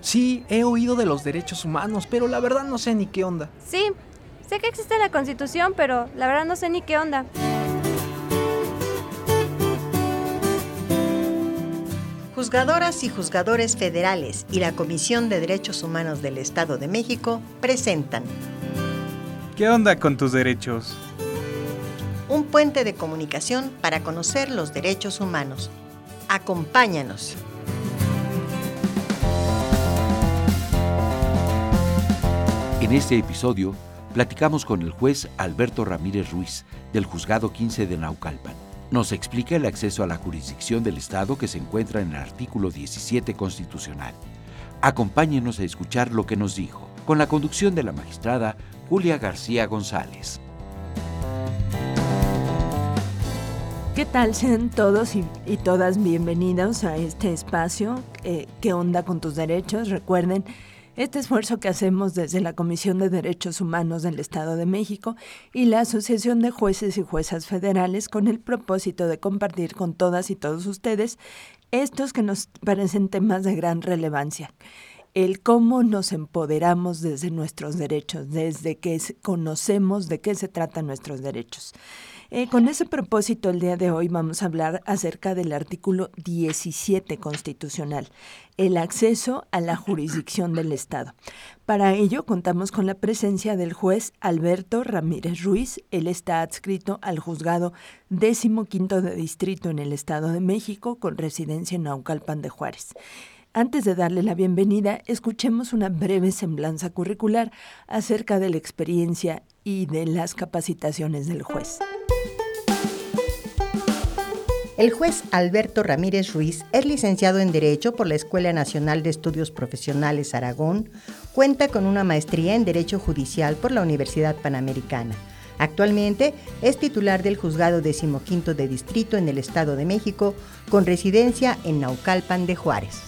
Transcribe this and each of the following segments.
Sí, he oído de los derechos humanos, pero la verdad no sé ni qué onda. Sí, sé que existe la Constitución, pero la verdad no sé ni qué onda. Juzgadoras y juzgadores federales y la Comisión de Derechos Humanos del Estado de México presentan ¿Qué onda con tus derechos? un puente de comunicación para conocer los derechos humanos. Acompáñanos. En este episodio platicamos con el juez Alberto Ramírez Ruiz del Juzgado 15 de Naucalpan. Nos explica el acceso a la jurisdicción del Estado que se encuentra en el artículo 17 constitucional. Acompáñenos a escuchar lo que nos dijo, con la conducción de la magistrada Julia García González. ¿Qué tal? Sean todos y, todas bienvenidos a este espacio. Eh, ¿Qué onda con tus derechos? Recuerden este esfuerzo que hacemos desde la Comisión de Derechos Humanos del Estado de México y la Asociación de Jueces y Juezas Federales con el propósito de compartir con todas y todos ustedes estos que nos parecen temas de gran relevancia el cómo nos empoderamos desde nuestros derechos, desde que conocemos de qué se tratan nuestros derechos. Eh, con ese propósito, el día de hoy vamos a hablar acerca del artículo 17 constitucional, el acceso a la jurisdicción del Estado. Para ello, contamos con la presencia del juez Alberto Ramírez Ruiz. Él está adscrito al juzgado décimo quinto de distrito en el Estado de México, con residencia en Naucalpan de Juárez. Antes de darle la bienvenida, escuchemos una breve semblanza curricular acerca de la experiencia y de las capacitaciones del juez. El juez Alberto Ramírez Ruiz es licenciado en Derecho por la Escuela Nacional de Estudios Profesionales Aragón, cuenta con una maestría en Derecho Judicial por la Universidad Panamericana. Actualmente es titular del Juzgado Decimoquinto de Distrito en el Estado de México, con residencia en Naucalpan de Juárez.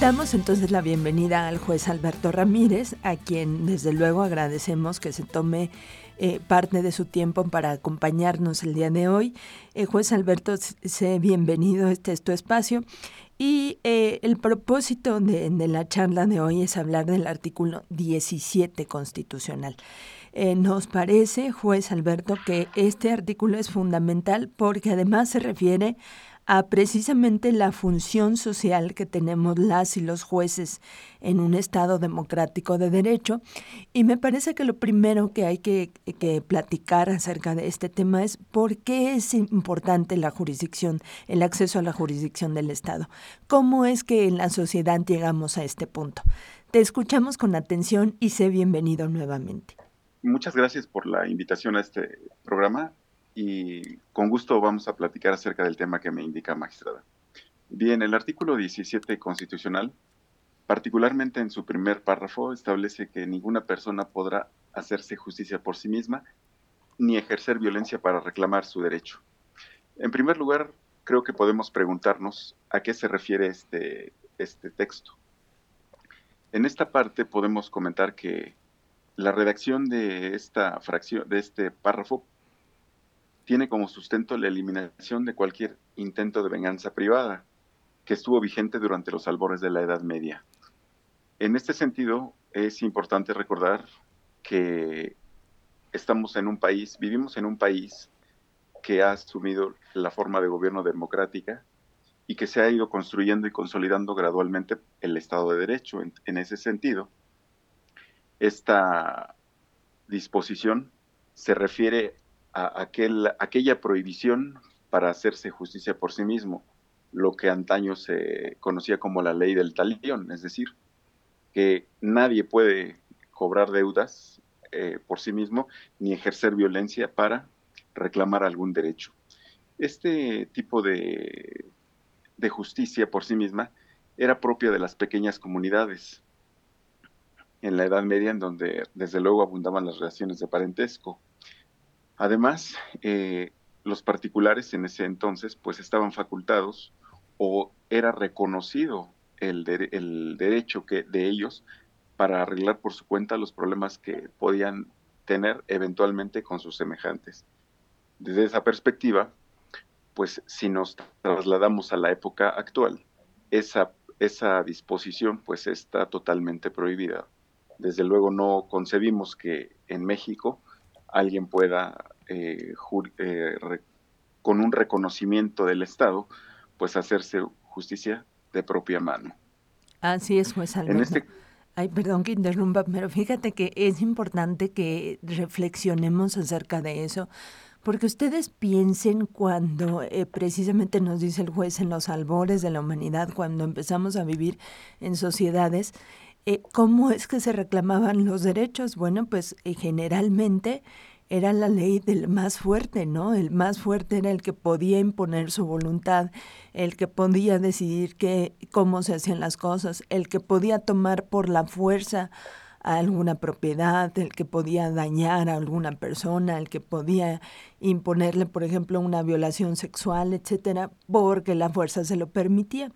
Damos entonces la bienvenida al juez Alberto Ramírez, a quien desde luego agradecemos que se tome eh, parte de su tiempo para acompañarnos el día de hoy. Eh, juez Alberto, sé bienvenido, este es tu espacio. Y eh, el propósito de, la charla de hoy es hablar del artículo 17 constitucional. nos parece, juez Alberto, que este artículo es fundamental porque además se refiere precisamente la función social que tenemos las y los jueces en un Estado democrático de derecho. Y me parece que lo primero que hay que, que, platicar acerca de este tema es por qué es importante la jurisdicción, el acceso a la jurisdicción del Estado. ¿Cómo es que en la sociedad llegamos a este punto? Te escuchamos con atención y sé bienvenido nuevamente. Muchas gracias por la invitación a este programa y con gusto vamos a platicar acerca del tema que me indica magistrada. Bien, el artículo 17 constitucional, particularmente en su primer párrafo, establece que ninguna persona podrá hacerse justicia por sí misma ni ejercer violencia para reclamar su derecho. En primer lugar, creo que podemos preguntarnos a qué se refiere este, este texto. En esta parte podemos comentar que la redacción de esta fracción, de este párrafo, tiene como sustento la eliminación de cualquier intento de venganza privada que estuvo vigente durante los albores de la Edad Media. En este sentido, es importante recordar que estamos en un país, vivimos en un país que ha asumido la forma de gobierno democrática y que se ha ido construyendo y consolidando gradualmente el Estado de Derecho. En, en ese sentido, esta disposición se refiere a aquel, aquella prohibición para hacerse justicia por sí mismo, lo que antaño se conocía como la ley del talión, es decir, que nadie puede cobrar deudas eh, por sí mismo ni ejercer violencia para reclamar algún derecho. Este tipo de, de justicia por sí misma era propia de las pequeñas comunidades en la Edad Media, en donde desde luego abundaban las relaciones de parentesco. Además, eh, los particulares en ese entonces pues estaban facultados o era reconocido el, derecho que, de ellos para arreglar por su cuenta los problemas que podían tener eventualmente con sus semejantes. Desde esa perspectiva, pues si nos trasladamos a la época actual, esa, esa disposición pues está totalmente prohibida. Desde luego no concebimos que en México alguien pueda, eh, eh, con un reconocimiento del Estado, pues hacerse justicia de propia mano. Así es, juez Alberto. En este... Ay, perdón que interrumpa, pero fíjate que es importante que reflexionemos acerca de eso, porque ustedes piensen cuando eh, precisamente nos dice el juez en los albores de la humanidad, cuando empezamos a vivir en sociedades, eh, ¿cómo es que se reclamaban los derechos? Bueno, pues eh, generalmente era la ley del más fuerte, ¿no? El más fuerte era el que podía imponer su voluntad, el que podía decidir qué, cómo se hacían las cosas, el que podía tomar por la fuerza a alguna propiedad, el que podía dañar a alguna persona, el que podía imponerle, por ejemplo, una violación sexual, etcétera, porque la fuerza se lo permitía.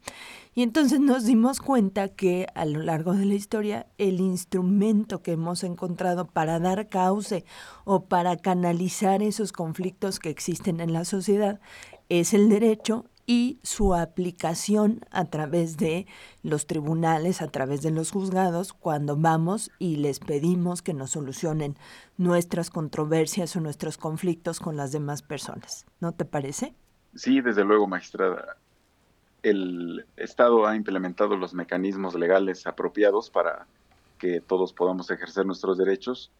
Y entonces nos dimos cuenta que a lo largo de la historia el instrumento que hemos encontrado para dar cauce o para canalizar esos conflictos que existen en la sociedad es el derecho y su aplicación a través de los tribunales, a través de los juzgados, cuando vamos y les pedimos que nos solucionen nuestras controversias o nuestros conflictos con las demás personas. ¿No te parece? Sí, desde luego, magistrada. El Estado ha implementado los mecanismos legales apropiados para que todos podamos ejercer nuestros derechos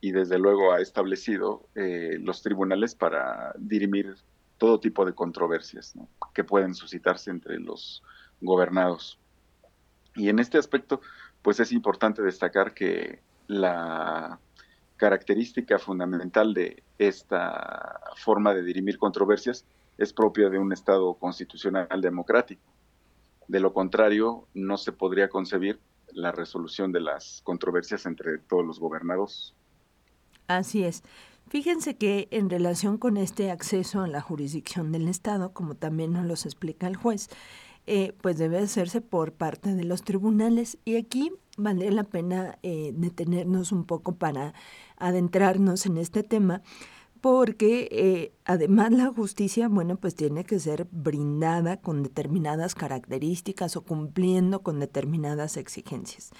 y desde luego ha establecido eh, los tribunales para dirimir todo tipo de controversias que pueden suscitarse entre los gobernados. Y en este aspecto, pues es importante destacar que la característica fundamental de esta forma de dirimir controversias es propia de un Estado constitucional democrático. De lo contrario, no se podría concebir la resolución de las controversias entre todos los gobernados. Así es. Fíjense que en relación con este acceso a la jurisdicción del Estado, como también nos los explica el juez, eh, pues debe hacerse por parte de los tribunales. Y aquí vale la pena eh, detenernos un poco para adentrarnos en este tema, porque eh, además la justicia, bueno, pues tiene que ser brindada con determinadas características o cumpliendo con determinadas exigencias.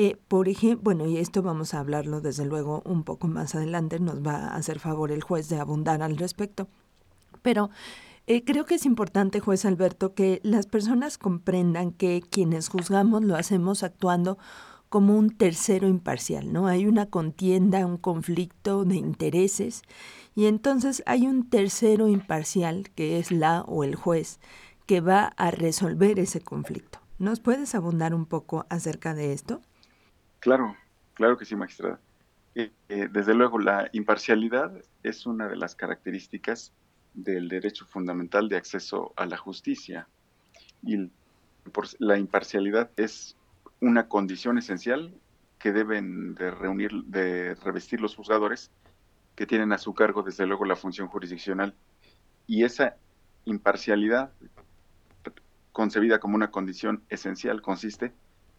Eh, por ejemplo, bueno, y esto vamos a hablarlo desde luego un poco más adelante, nos va a hacer favor el juez de abundar al respecto. Pero eh, creo que es importante, juez Alberto, que las personas comprendan que quienes juzgamos lo hacemos actuando como un tercero imparcial, ¿no? Hay una contienda, un conflicto de intereses y entonces hay un tercero imparcial que es la o el juez que va a resolver ese conflicto. ¿Nos puedes abundar un poco acerca de esto? Claro, claro que sí, magistrada. Eh, eh, desde luego, la imparcialidad es una de las características del derecho fundamental de acceso a la justicia. Y la imparcialidad es una condición esencial que deben de reunir, de revestir los juzgadores que tienen a su cargo, desde luego, la función jurisdiccional. Y esa imparcialidad, concebida como una condición esencial, consiste en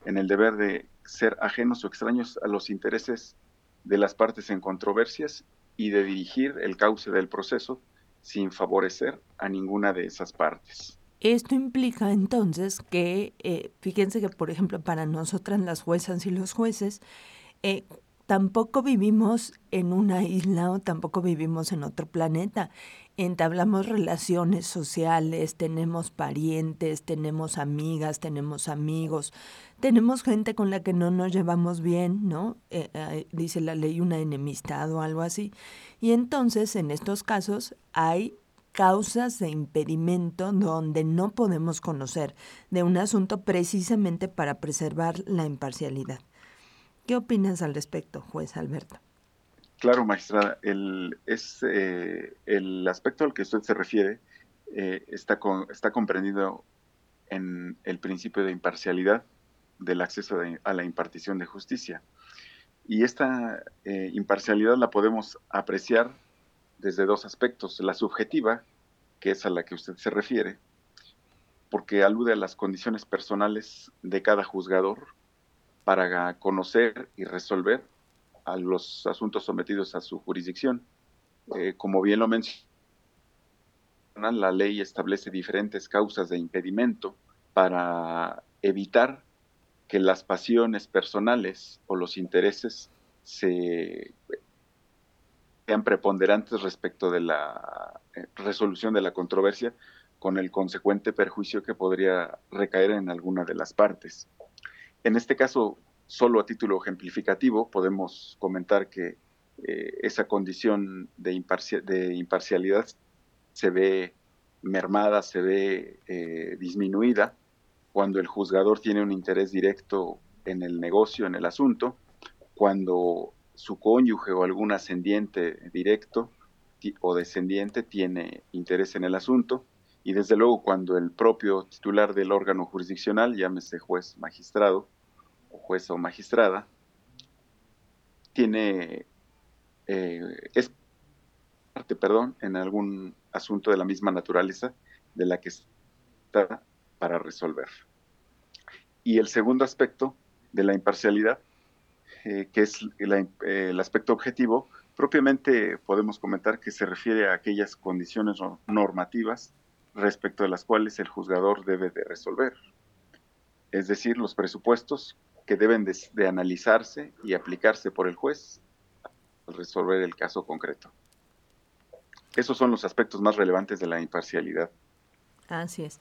el deber de ser ajenos o extraños a los intereses de las partes en controversias y de dirigir el cauce del proceso sin favorecer a ninguna de esas partes. Esto implica entonces que, eh, fíjense que por ejemplo para nosotras las juezas y los jueces, eh, tampoco vivimos en una isla o tampoco vivimos en otro planeta. Entablamos relaciones sociales, tenemos parientes, tenemos amigas, tenemos amigos, tenemos gente con la que no nos llevamos bien, ¿no? Eh, eh, dice la ley una enemistad o algo así. Y entonces en estos casos hay causas de impedimento donde no podemos conocer de un asunto precisamente para preservar la imparcialidad. ¿Qué opinas al respecto, juez Alberto? Claro, magistrada. El, es, eh, el aspecto al que usted se refiere eh, está, está comprendido en el principio de imparcialidad del acceso a la impartición de justicia. Y esta eh, imparcialidad la podemos apreciar desde dos aspectos. La subjetiva, que es a la que usted se refiere, porque alude a las condiciones personales de cada juzgador para conocer y resolver a los asuntos sometidos a su jurisdicción. Eh, como bien lo mencionó, la ley establece diferentes causas de impedimento para evitar que las pasiones personales o los intereses se, sean preponderantes respecto de la eh, resolución de la controversia con el consecuente perjuicio que podría recaer en alguna de las partes. En este caso, solo a título ejemplificativo, podemos comentar que eh, esa condición de, imparcialidad se ve mermada, se ve eh, disminuida cuando el juzgador tiene un interés directo en el negocio, en el asunto, cuando su cónyuge o algún ascendiente directo o descendiente tiene interés en el asunto, y desde luego cuando el propio titular del órgano jurisdiccional, llámese juez magistrado o jueza o magistrada, tiene, eh, es parte, perdón, en algún asunto de la misma naturaleza de la que está para resolver. Y el segundo aspecto de la imparcialidad, eh, que es el aspecto objetivo, propiamente podemos comentar que se refiere a aquellas condiciones normativas respecto de las cuales el juzgador debe de resolver. Es decir, los presupuestos que deben de, analizarse y aplicarse por el juez al resolver el caso concreto. Esos son los aspectos más relevantes de la imparcialidad. Así es.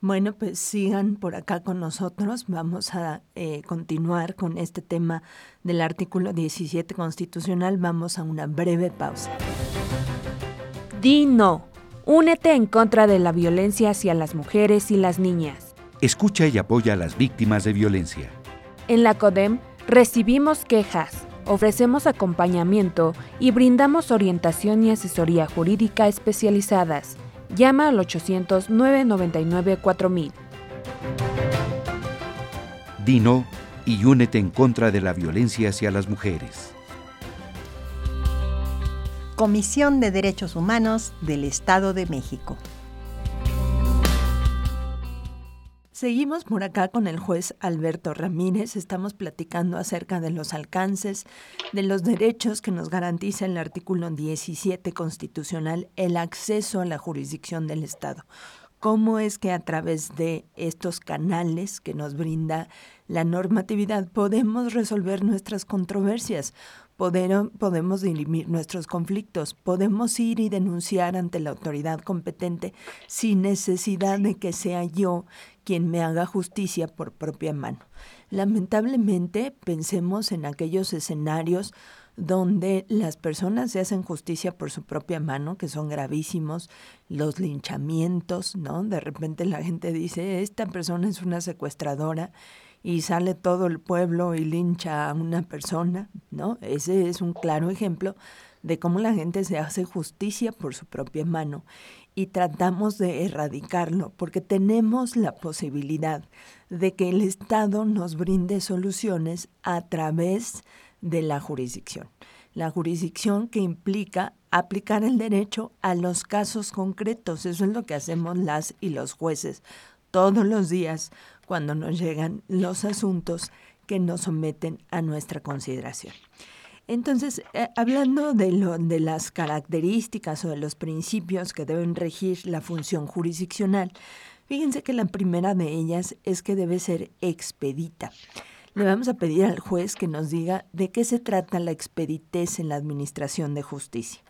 Bueno, pues sigan por acá con nosotros. Vamos a eh, continuar con este tema del artículo 17 constitucional. Vamos a una breve pausa. Dino. Únete en contra de la violencia hacia las mujeres y las niñas. Escucha y apoya a las víctimas de violencia. En la CODEM recibimos quejas, ofrecemos acompañamiento y brindamos orientación y asesoría jurídica especializadas. Llama al 800-999-4000. Dino y únete en contra de la violencia hacia las mujeres. Comisión de Derechos Humanos del Estado de México. Seguimos por acá con el juez Alberto Ramírez. Estamos platicando acerca de los alcances, de los derechos que nos garantiza el artículo 17 constitucional, el acceso a la jurisdicción del Estado. ¿Cómo es que a través de estos canales que nos brinda la normatividad podemos resolver nuestras controversias? Podemos dirimir nuestros conflictos, podemos ir y denunciar ante la autoridad competente sin necesidad de que sea yo quien me haga justicia por propia mano. Lamentablemente, pensemos en aquellos escenarios donde las personas se hacen justicia por su propia mano, que son gravísimos, los linchamientos, ¿no? De repente la gente dice, esta persona es una secuestradora y sale todo el pueblo y lincha a una persona, ¿no? Ese es un claro ejemplo de cómo la gente se hace justicia por su propia mano y tratamos de erradicarlo porque tenemos la posibilidad de que el Estado nos brinde soluciones a través de la jurisdicción. La jurisdicción que implica aplicar el derecho a los casos concretos. Eso es lo que hacemos las y los jueces todos los días cuando nos llegan los asuntos que nos someten a nuestra consideración. Entonces, eh, hablando de, lo, de las características o de los principios que deben regir la función jurisdiccional, fíjense que la primera de ellas es que debe ser expedita. Le vamos a pedir al juez que nos diga de qué se trata la expeditez en la administración de justicia.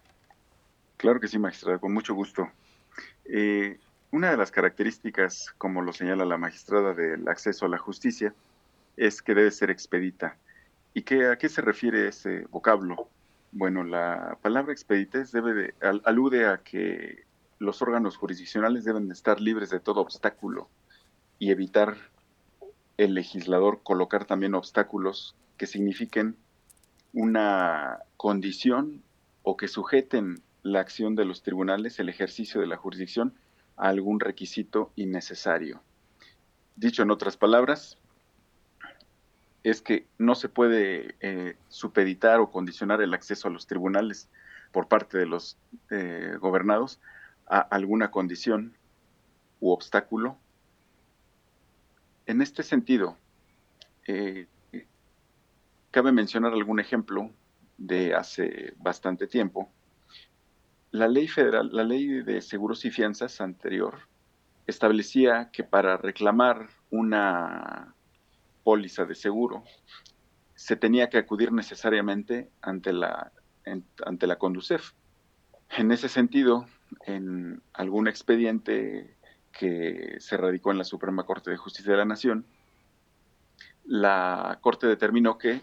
Claro que sí, magistrada, con mucho gusto. Eh, una de las características, como lo señala la magistrada del acceso a la justicia, es que debe ser expedita. ¿Y qué, a qué se refiere ese vocablo? Bueno, la palabra expeditez debe de, alude a que los órganos jurisdiccionales deben de estar libres de todo obstáculo y evitar el legislador colocar también obstáculos que signifiquen una condición o que sujeten la acción de los tribunales, el ejercicio de la jurisdicción, algún requisito innecesario. Dicho en otras palabras, es que no se puede eh, supeditar o condicionar el acceso a los tribunales por parte de los eh, gobernados a alguna condición u obstáculo. En este sentido, eh, cabe mencionar algún ejemplo de hace bastante tiempo, la ley federal, la ley de seguros y fianzas anterior, establecía que para reclamar una póliza de seguro se tenía que acudir necesariamente ante la, ante la Conducef. En ese sentido, en algún expediente que se radicó en la Suprema Corte de Justicia de la Nación, la Corte determinó que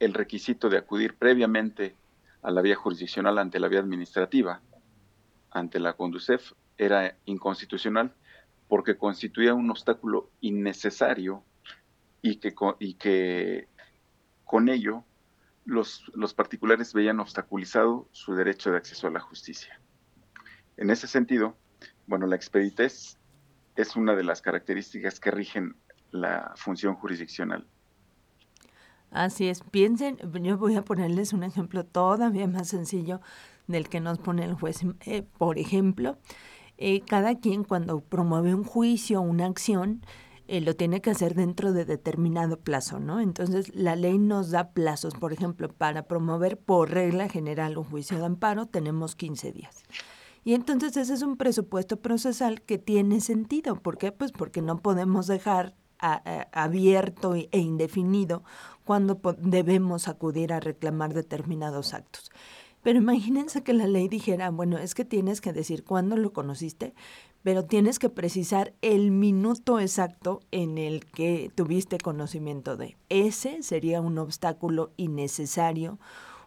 el requisito de acudir previamente a la vía jurisdiccional ante la vía administrativa, ante la Conducef, era inconstitucional porque constituía un obstáculo innecesario y que, y que con ello los, los particulares veían obstaculizado su derecho de acceso a la justicia. En ese sentido, bueno, la expeditez es una de las características que rigen la función jurisdiccional. Así es, piensen, yo voy a ponerles un ejemplo todavía más sencillo del que nos pone el juez. Eh, por ejemplo, eh, cada quien cuando promueve un juicio o una acción, eh, lo tiene que hacer dentro de determinado plazo, ¿no? Entonces, la ley nos da plazos. Por ejemplo, para promover por regla general un juicio de amparo, tenemos 15 días. Y entonces ese es un presupuesto procesal que tiene sentido. ¿Por qué? Pues porque no podemos dejar abierto e indefinido cuando debemos acudir a reclamar determinados actos. Pero imagínense que la ley dijera, bueno, es que tienes que decir cuándo lo conociste, pero tienes que precisar el minuto exacto en el que tuviste conocimiento de. Ese sería un obstáculo innecesario,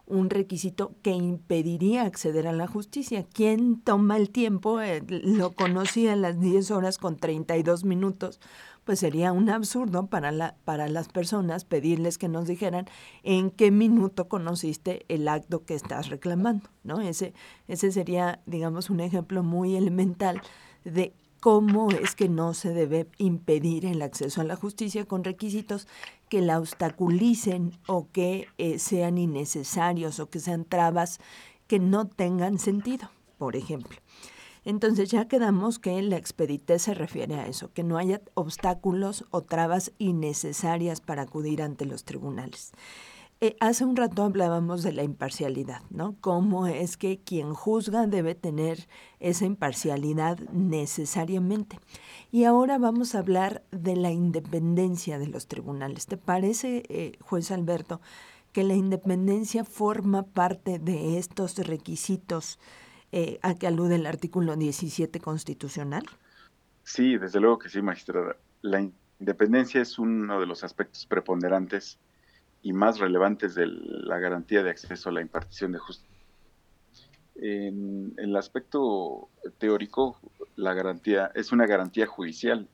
un requisito que impediría acceder a la justicia. ¿Quién toma el tiempo? Eh, lo conocía a las 10 horas con 32 minutos pues sería un absurdo para, la, para las personas pedirles que nos dijeran en qué minuto conociste el acto que estás reclamando, ¿no? Ese, ese sería, digamos, un ejemplo muy elemental de cómo es que no se debe impedir el acceso a la justicia con requisitos que la obstaculicen o que eh, sean innecesarios o que sean trabas que no tengan sentido, por ejemplo. Entonces ya quedamos que la expeditez se refiere a eso, que no haya obstáculos o trabas innecesarias para acudir ante los tribunales. Eh, hace un rato hablábamos de la imparcialidad, ¿no? Cómo es que quien juzga debe tener esa imparcialidad necesariamente. Y ahora vamos a hablar de la independencia de los tribunales. ¿Te parece, eh, juez Alberto, que la independencia forma parte de estos requisitos eh, a que alude el artículo 17 constitucional? Sí, desde luego que sí, magistrada. La independencia es uno de los aspectos preponderantes y más relevantes de la garantía de acceso a la impartición de justicia. En, el aspecto teórico, la garantía es una garantía judicial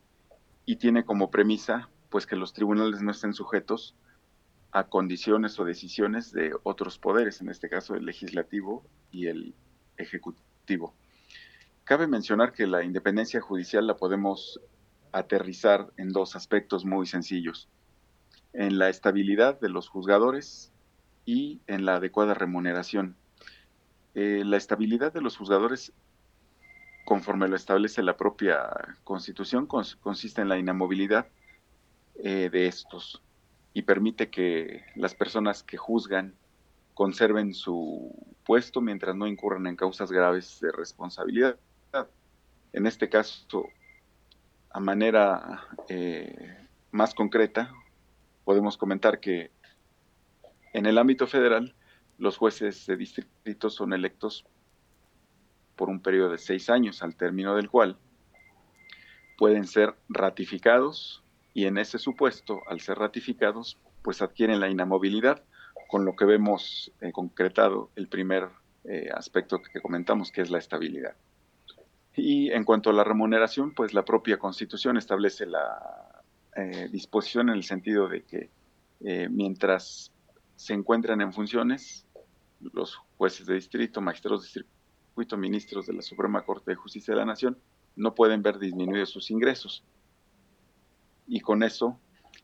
y tiene como premisa pues que los tribunales no estén sujetos a condiciones o decisiones de otros poderes, en este caso el legislativo y el ejecutivo. Cabe mencionar que la independencia judicial la podemos aterrizar en dos aspectos muy sencillos, en la estabilidad de los juzgadores y en la adecuada remuneración. Eh, la estabilidad de los juzgadores, conforme lo establece la propia Constitución, consiste en la inamovilidad eh, de estos y permite que las personas que juzgan conserven su puesto mientras no incurran en causas graves de responsabilidad. En este caso, a manera eh, más concreta, podemos comentar que en el ámbito federal, los jueces de distrito son electos por un periodo de seis años, al término del cual pueden ser ratificados y en ese supuesto, al ser ratificados, pues adquieren la inamovilidad con lo que vemos eh, concretado el primer eh, aspecto que comentamos, que es la estabilidad. Y en cuanto a la remuneración, pues la propia Constitución establece la eh, disposición en el sentido de que mientras se encuentran en funciones, los jueces de distrito, magistrados de circuito, ministros de la Suprema Corte de Justicia de la Nación, no pueden ver disminuidos sus ingresos. Y con eso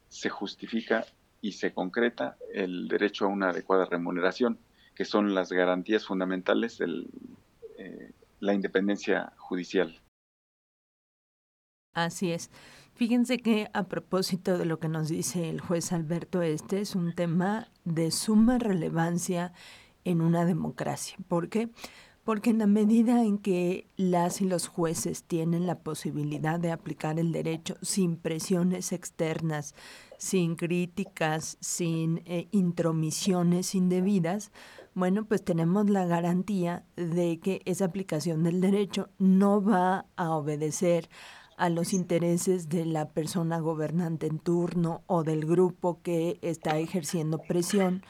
se justifica y se concreta el derecho a una adecuada remuneración, que son las garantías fundamentales de eh, la independencia judicial. Así es. Fíjense que a propósito de lo que nos dice el juez Alberto, este es un tema de suma relevancia en una democracia. ¿Por qué? porque en la medida en que las y los jueces tienen la posibilidad de aplicar el derecho sin presiones externas, sin críticas, sin eh, intromisiones indebidas, bueno, pues tenemos la garantía de que esa aplicación del derecho no va a obedecer a los intereses de la persona gobernante en turno o del grupo que está ejerciendo presión,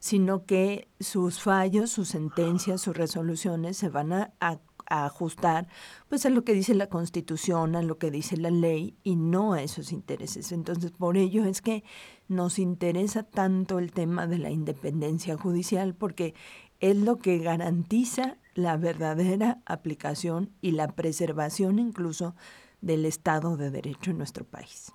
sino que sus fallos, sus sentencias, sus resoluciones se van a, ajustar pues a lo que dice la Constitución, a lo que dice la ley y no a esos intereses. Entonces, por ello es que nos interesa tanto el tema de la independencia judicial porque es lo que garantiza la verdadera aplicación y la preservación incluso del Estado de Derecho en nuestro país.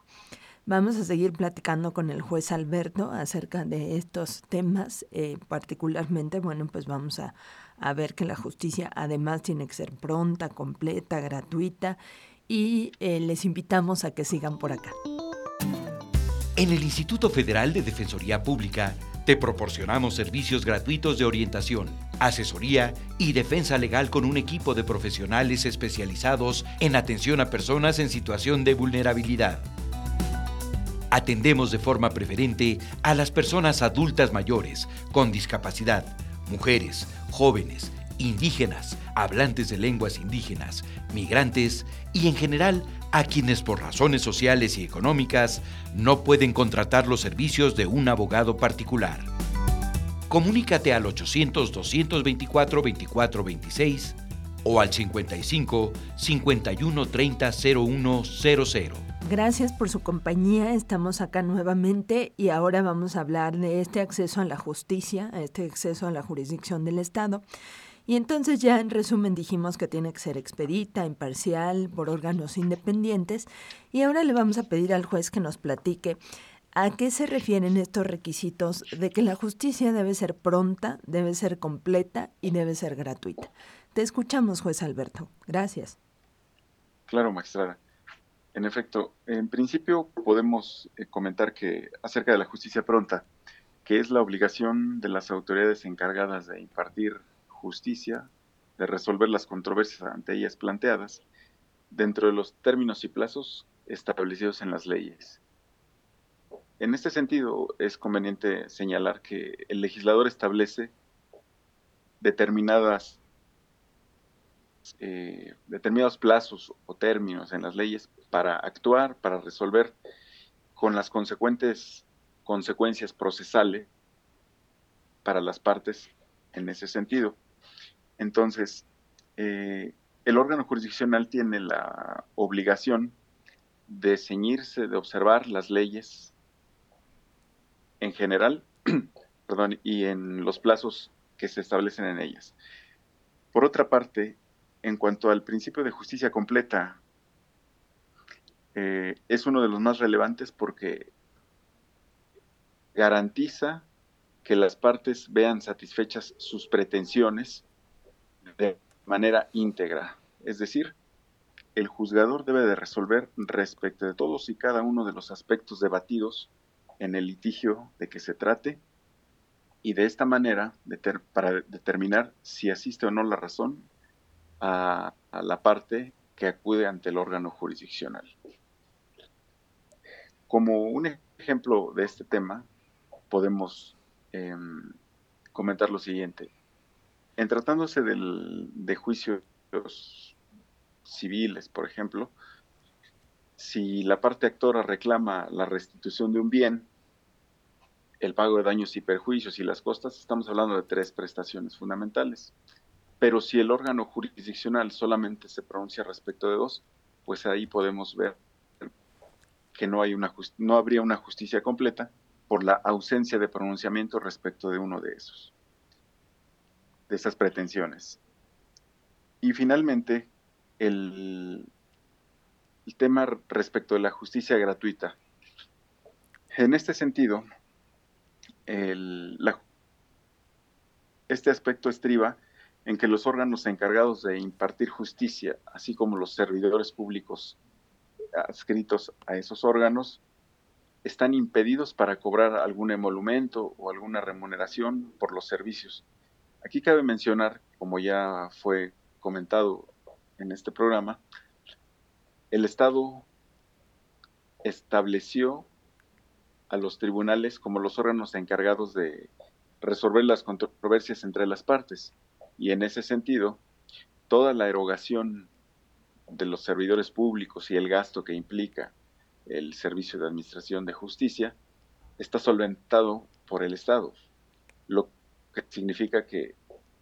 Vamos a seguir platicando con el juez Alberto acerca de estos temas, eh, particularmente, bueno, pues vamos a, ver que la justicia además tiene que ser pronta, completa, gratuita y eh, les invitamos a que sigan por acá. En el Instituto Federal de Defensoría Pública te proporcionamos servicios gratuitos de orientación, asesoría y defensa legal con un equipo de profesionales especializados en atención a personas en situación de vulnerabilidad. Atendemos de forma preferente a las personas adultas mayores, con discapacidad, mujeres, jóvenes, indígenas, hablantes de lenguas indígenas, migrantes y en general a quienes por razones sociales y económicas no pueden contratar los servicios de un abogado particular. Comunícate al 800-224-2426 o al 55 51 30 0100. Gracias por su compañía. Estamos acá nuevamente y ahora vamos a hablar de este acceso a la justicia, este acceso a la jurisdicción del Estado. Y entonces ya en resumen dijimos que tiene que ser expedita, imparcial, por órganos independientes. Y ahora le vamos a pedir al juez que nos platique a qué se refieren estos requisitos de que la justicia debe ser pronta, debe ser completa y debe ser gratuita. Te escuchamos, juez Alberto. Gracias. Claro, magistrada. En efecto, en principio podemos eh, comentar que acerca de la justicia pronta, que es la obligación de las autoridades encargadas de impartir justicia, de resolver las controversias ante ellas planteadas, dentro de los términos y plazos establecidos en las leyes. En este sentido, es conveniente señalar que el legislador establece determinadas eh, determinados plazos o términos en las leyes para actuar, para resolver con las consecuentes consecuencias procesales para las partes en ese sentido. Entonces, eh, el órgano jurisdiccional tiene la obligación de ceñirse, de observar las leyes en general, y en los plazos que se establecen en ellas. Por otra parte, en cuanto al principio de justicia completa, eh, es uno de los más relevantes porque garantiza que las partes vean satisfechas sus pretensiones de manera íntegra. Es decir, el juzgador debe de resolver respecto de todos y cada uno de los aspectos debatidos en el litigio de que se trate y de esta manera para determinar si asiste o no la razón a, la parte que acude ante el órgano jurisdiccional. Como un ejemplo de este tema, podemos em, comentar lo siguiente. En tratándose de juicios civiles, por ejemplo, si la parte actora reclama la restitución de un bien, el pago de daños y perjuicios y las costas, estamos hablando de tres prestaciones fundamentales. Pero si el órgano jurisdiccional solamente se pronuncia respecto de dos, pues ahí podemos ver que no, hay una no habría una justicia completa por la ausencia de pronunciamiento respecto de uno de esos, de esas pretensiones. Y finalmente, el, el tema respecto de la justicia gratuita. En este sentido, el, este aspecto estriba en que los órganos encargados de impartir justicia, así como los servidores públicos adscritos a esos órganos, están impedidos para cobrar algún emolumento o alguna remuneración por los servicios, Aquí cabe mencionar, como ya fue comentado en este programa, el Estado estableció a los tribunales como los órganos encargados de resolver las controversias entre las partes. Y en ese sentido, toda la erogación de los servidores públicos y el gasto que implica el servicio de administración de justicia está solventado por el Estado, lo que significa que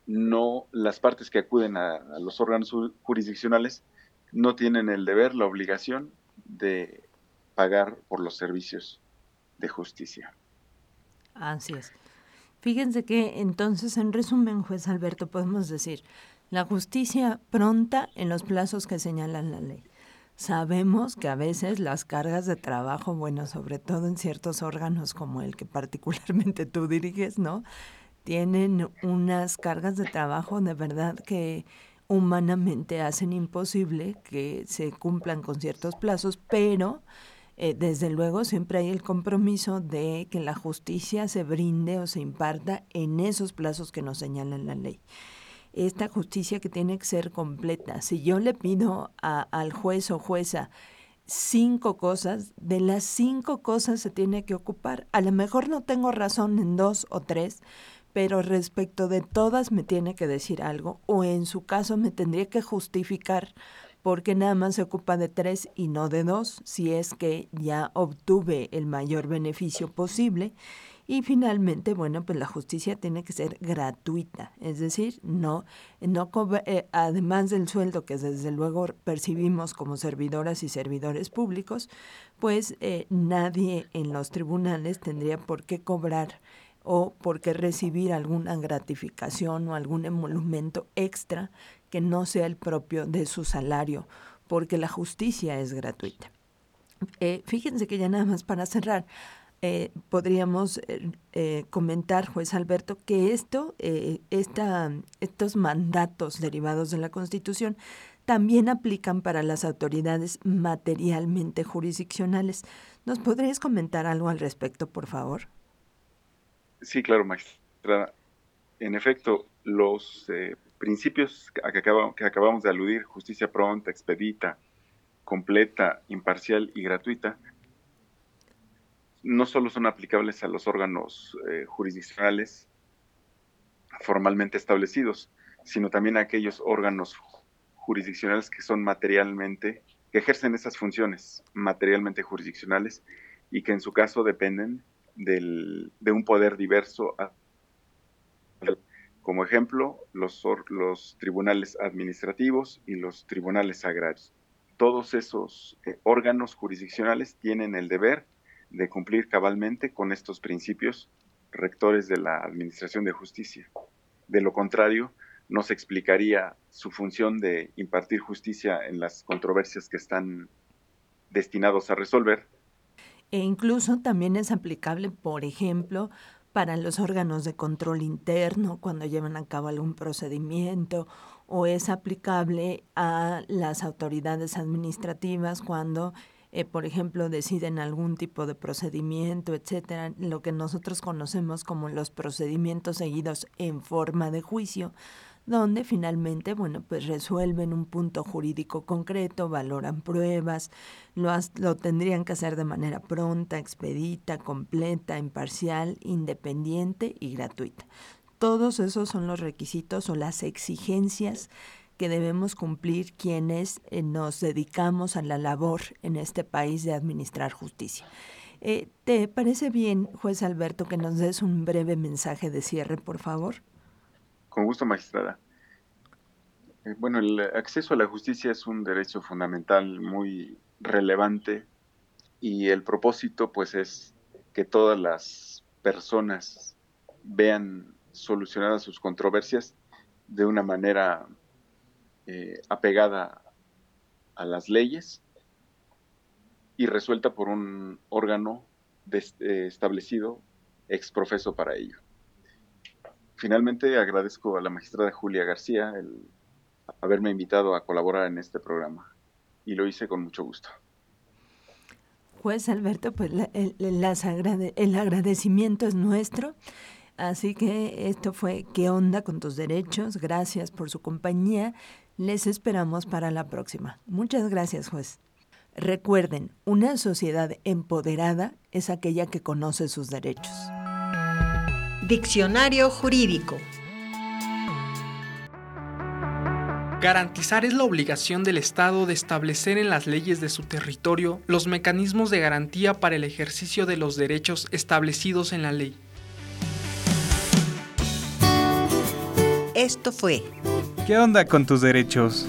no las partes que acuden a, a los órganos jurisdiccionales no tienen el deber, la obligación de pagar por los servicios de justicia. Así es. Fíjense que entonces, en resumen, juez Alberto, podemos decir, la justicia pronta en los plazos que señala la ley. Sabemos que a veces las cargas de trabajo, bueno, sobre todo en ciertos órganos como el que particularmente tú diriges, ¿no? Tienen unas cargas de trabajo de verdad que humanamente hacen imposible que se cumplan con ciertos plazos, pero eh, desde luego siempre hay el compromiso de que la justicia se brinde o se imparta en esos plazos que nos señala la ley. Esta justicia que tiene que ser completa. Si yo le pido al juez o jueza cinco cosas, de las cinco cosas se tiene que ocupar. A lo mejor no tengo razón en dos o tres, pero respecto de todas me tiene que decir algo o en su caso me tendría que justificar porque nada más se ocupa de tres y no de dos, si es que ya obtuve el mayor beneficio posible. Y finalmente, bueno, pues la justicia tiene que ser gratuita, es decir, no, no eh, además del sueldo que desde luego percibimos como servidoras y servidores públicos, pues eh, nadie en los tribunales tendría por qué cobrar o por qué recibir alguna gratificación o algún emolumento extra que no sea el propio de su salario, porque la justicia es gratuita. Eh, fíjense que ya nada más para cerrar, eh, podríamos eh, comentar, juez Alberto, que esto, esta, estos mandatos derivados de la Constitución también aplican para las autoridades materialmente jurisdiccionales. ¿Nos podrías comentar algo al respecto, por favor? Sí, claro, maestra. En efecto, los principios que, que acabamos de aludir, justicia pronta, expedita, completa, imparcial y gratuita, no solo son aplicables a los órganos eh, jurisdiccionales formalmente establecidos, sino también a aquellos órganos jurisdiccionales que son materialmente, que ejercen esas funciones materialmente jurisdiccionales y que en su caso dependen del, de un poder diverso como ejemplo, los, los tribunales administrativos y los tribunales agrarios. Todos esos eh, órganos jurisdiccionales tienen el deber de cumplir cabalmente con estos principios rectores de la Administración de Justicia. De lo contrario, no se explicaría su función de impartir justicia en las controversias que están destinados a resolver. E incluso también es aplicable, por ejemplo, para los órganos de control interno cuando llevan a cabo algún procedimiento o es aplicable a las autoridades administrativas cuando, eh, por ejemplo, deciden algún tipo de procedimiento, etcétera, lo que nosotros conocemos como los procedimientos seguidos en forma de juicio donde finalmente, bueno, pues resuelven un punto jurídico concreto, valoran pruebas, lo, lo tendrían que hacer de manera pronta, expedita, completa, imparcial, independiente y gratuita. Todos esos son los requisitos o las exigencias que debemos cumplir quienes eh, nos dedicamos a la labor en este país de administrar justicia. Eh, ¿Te parece bien, juez Alberto, que nos des un breve mensaje de cierre, por favor? Con gusto, magistrada. Eh, bueno, el acceso a la justicia es un derecho fundamental muy relevante y el propósito pues es que todas las personas vean solucionadas sus controversias de una manera eh, apegada a las leyes y resuelta por un órgano eh, establecido ex profeso para ello. Finalmente, agradezco a la magistrada Julia García el haberme invitado a colaborar en este programa y lo hice con mucho gusto. Juez Alberto, pues el, el agradecimiento es nuestro. Así que esto fue ¿Qué onda con tus derechos? Gracias por su compañía. Les esperamos para la próxima. Muchas gracias, juez. Recuerden, una sociedad empoderada es aquella que conoce sus derechos. Diccionario jurídico. Garantizar es la obligación del Estado de establecer en las leyes de su territorio los mecanismos de garantía para el ejercicio de los derechos establecidos en la ley. Esto fue ¿Qué onda con tus derechos?